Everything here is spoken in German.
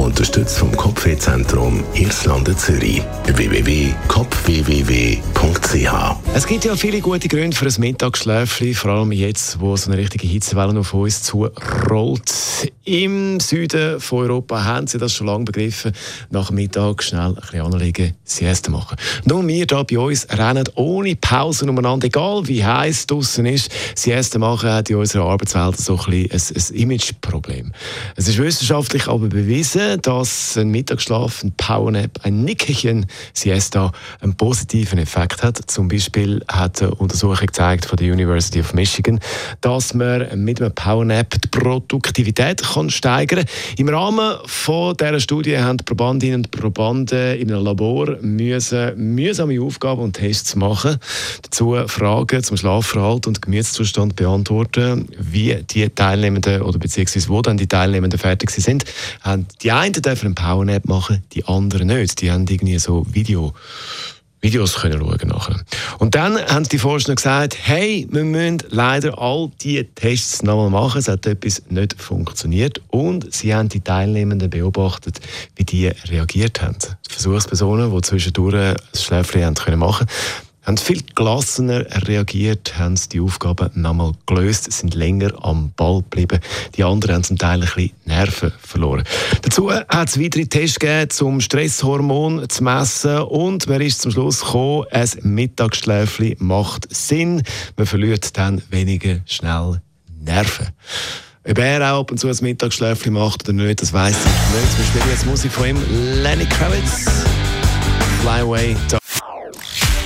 Unterstützt vom Kopfwehzentrum Irlande Zürich. www.kopfwww.ch Es gibt ja viele gute Gründe für ein Mittagsschläfchen, vor allem jetzt, wo so eine richtige Hitzewelle auf uns zurollt. Im Süden von Europa haben sie das schon lange begriffen. Nach Mittag schnell ein bisschen anlegen, Siesta machen. Nur wir hier bei uns rennen ohne Pause umeinander, egal wie heiß es draußen ist. Siesta machen hat in unserer Arbeitswelt so ein, bisschen ein, ein Imageproblem. Es ist wissenschaftlich aber bewiesen, dass ein Mittagsschlaf, ein Powernap, ein Nickerchen Siesta einen positiven Effekt hat. Zum Beispiel hat eine Untersuchung gezeigt von der University of Michigan, dass man mit einem Powernap die Produktivität kann steigern kann. Im Rahmen von dieser Studie haben die Probandinnen und Probanden in einem Labor müssen mühsame Aufgaben und Tests machen. Dazu Fragen zum Schlafverhalten und Gemütszustand beantworten, wie die Teilnehmenden oder beziehungsweise wo dann die Teilnehmenden fertig sind. Die einen dürfen einen Powernap machen, die anderen nicht. Die haben irgendwie so Video. Videos können schauen nachher. Und dann haben die Forscher gesagt, hey, wir müssen leider all diese Tests nochmal machen. Es hat etwas nicht funktioniert. Und sie haben die Teilnehmenden beobachtet, wie die reagiert haben. Versuchspersonen, die zwischendurch ein Schläfchen machen können haben viel gelassener reagiert, haben die Aufgaben nochmal gelöst, sind länger am Ball geblieben. Die anderen haben zum Teil ein bisschen Nerven verloren. Dazu hat es weitere Tests gegeben, um Stresshormon zu messen und man ist zum Schluss gekommen, ein Mittagsschläfchen macht Sinn. Man verliert dann weniger schnell Nerven. Ob er auch ab und zu ein Mittagsschläfchen macht oder nicht, das weiß ich nicht. Wir spielen jetzt Musik von ihm, Lenny Kravitz, Fly Away.